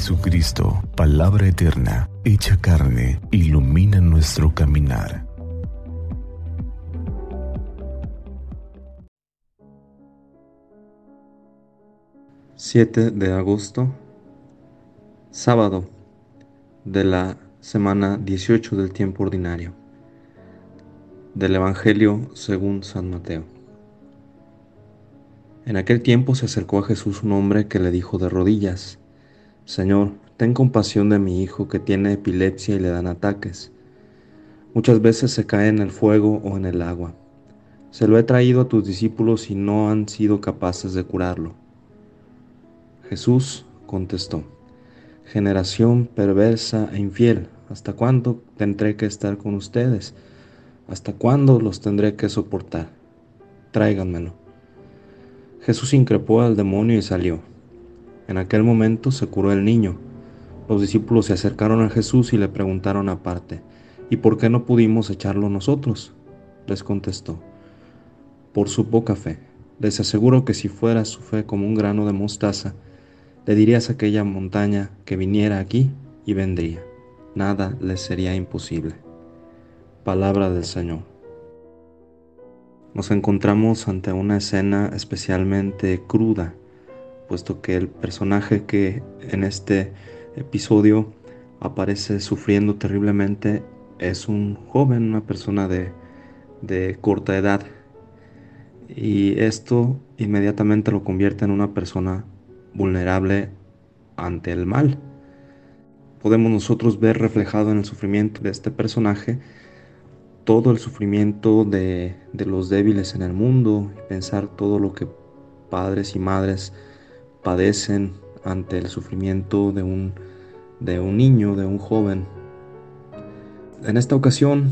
Jesucristo, palabra eterna, hecha carne, ilumina nuestro caminar. ...7 de agosto... ...sábado... ...de la semana 18 del tiempo ordinario... ...del Evangelio según San Mateo... En aquel tiempo se acercó a Jesús un hombre que le dijo de rodillas, Señor, ten compasión de mi hijo que tiene epilepsia y le dan ataques. Muchas veces se cae en el fuego o en el agua. Se lo he traído a tus discípulos y no han sido capaces de curarlo. Jesús contestó, Generación perversa e infiel, ¿hasta cuándo tendré que estar con ustedes? ¿Hasta cuándo los tendré que soportar? Tráiganmelo. Jesús increpó al demonio y salió. En aquel momento se curó el niño. Los discípulos se acercaron a Jesús y le preguntaron aparte, ¿y por qué no pudimos echarlo nosotros? Les contestó, por su poca fe. Les aseguro que si fuera su fe como un grano de mostaza, le dirías a aquella montaña que viniera aquí y vendría. Nada les sería imposible. Palabra del Señor. Nos encontramos ante una escena especialmente cruda, puesto que el personaje que en este episodio aparece sufriendo terriblemente es un joven, una persona de, de corta edad. Y esto inmediatamente lo convierte en una persona vulnerable ante el mal. Podemos nosotros ver reflejado en el sufrimiento de este personaje todo el sufrimiento de, los débiles en el mundo y pensar todo lo que padres y madres padecen ante el sufrimiento de un, de un niño, de un joven. En esta ocasión,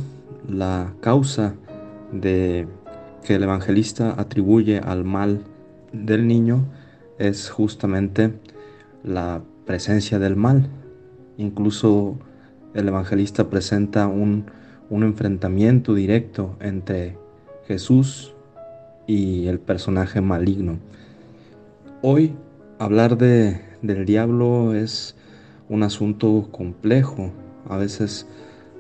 la causa de que el evangelista atribuye al mal del niño es justamente la presencia del mal. Incluso el evangelista presenta un, un enfrentamiento directo entre Jesús y el personaje maligno. Hoy hablar de, del diablo es un asunto complejo. A veces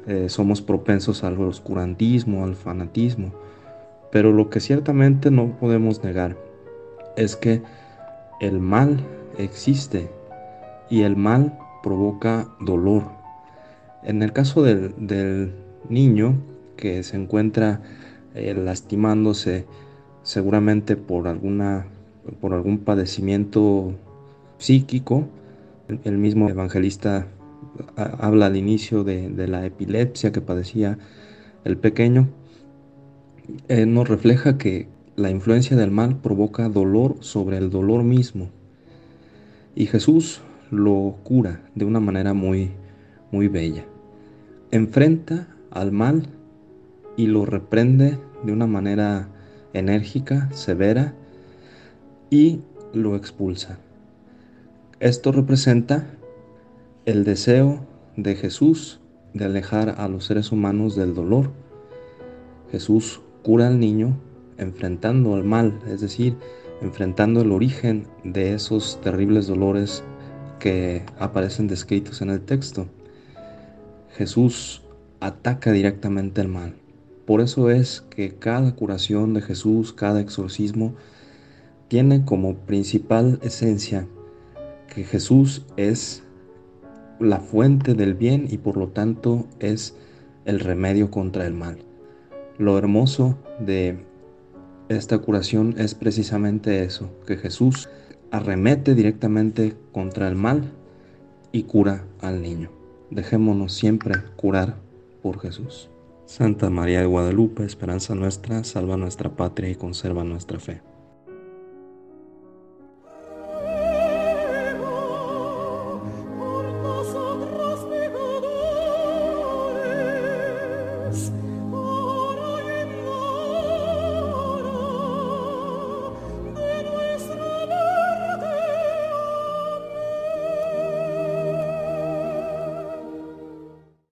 eh, somos propensos al oscurantismo, al fanatismo. Pero lo que ciertamente no podemos negar es que el mal existe y el mal provoca dolor. En el caso del, del niño que se encuentra eh, lastimándose seguramente por alguna por algún padecimiento psíquico. El mismo evangelista habla al inicio de, la epilepsia que padecía el pequeño. Eh, nos refleja que la influencia del mal provoca dolor sobre el dolor mismo. Y Jesús lo cura de una manera muy, muy bella. Enfrenta al mal y lo reprende de una manera enérgica, severa y lo expulsa. Esto representa el deseo de Jesús de alejar a los seres humanos del dolor. Jesús cura al niño enfrentando al mal, es decir, enfrentando el origen de esos terribles dolores que aparecen descritos en el texto. Jesús ataca directamente el mal. Por eso es que cada curación de Jesús, cada exorcismo, tiene como principal esencia que Jesús es la fuente del bien y por lo tanto es el remedio contra el mal. Lo hermoso de esta curación es precisamente eso, que Jesús arremete directamente contra el mal y cura al niño. Dejémonos siempre curar por Jesús. Santa María de Guadalupe, esperanza nuestra, salva nuestra patria y conserva nuestra fe.